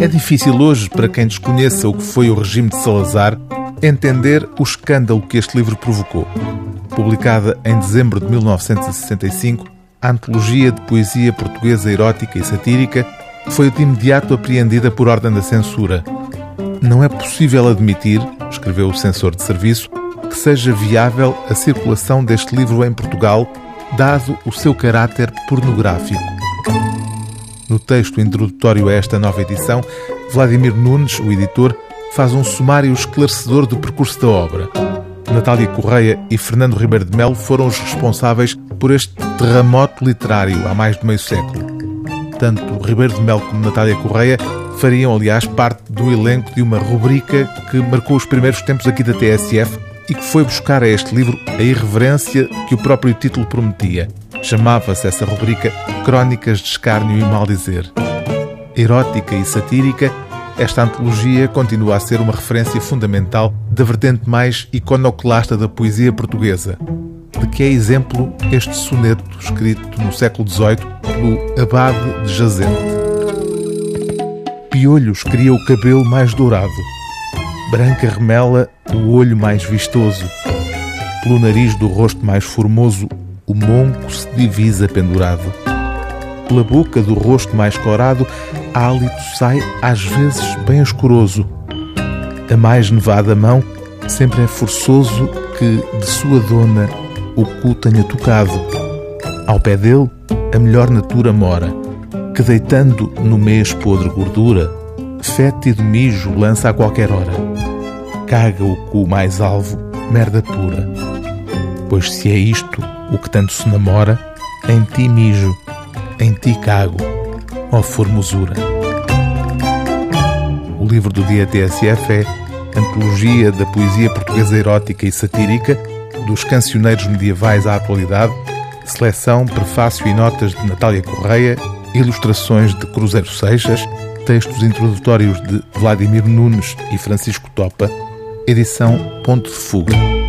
É difícil hoje, para quem desconheça o que foi o regime de Salazar, entender o escândalo que este livro provocou. Publicada em dezembro de 1965, a antologia de poesia portuguesa erótica e satírica foi de imediato apreendida por ordem da censura. Não é possível admitir, escreveu o censor de serviço, que seja viável a circulação deste livro em Portugal, dado o seu caráter pornográfico. No texto introdutório a esta nova edição, Vladimir Nunes, o editor, faz um sumário esclarecedor do percurso da obra. Natália Correia e Fernando Ribeiro de Melo foram os responsáveis por este terremoto literário há mais de meio século. Tanto Ribeiro de Melo como Natália Correia fariam, aliás, parte do elenco de uma rubrica que marcou os primeiros tempos aqui da TSF e que foi buscar a este livro a irreverência que o próprio título prometia. Chamava-se essa rubrica Crónicas de Escárnio e Maldizer. Erótica e satírica, esta antologia continua a ser uma referência fundamental da vertente mais iconoclasta da poesia portuguesa, de que é exemplo este soneto escrito no século XVIII pelo Abade de Jazente. Piolhos cria o cabelo mais dourado, branca remela o olho mais vistoso, pelo nariz do rosto mais formoso o monco se divisa pendurado. Pela boca do rosto mais corado, hálito sai às vezes bem escuroso. A mais nevada mão sempre é forçoso que de sua dona o cu tenha tocado. Ao pé dele, a melhor natura mora, que deitando no mês podre gordura, fétido mijo lança a qualquer hora. Caga o cu mais alvo, merda pura. Pois se é isto o que tanto se namora, em ti mijo, em ti cago, ó formosura. O livro do dia TSF é Antologia da Poesia Portuguesa Erótica e Satírica, dos cancioneiros medievais à atualidade, seleção, prefácio e notas de Natália Correia, ilustrações de Cruzeiro Seixas, textos introdutórios de Vladimir Nunes e Francisco Topa, edição Ponto de Fuga.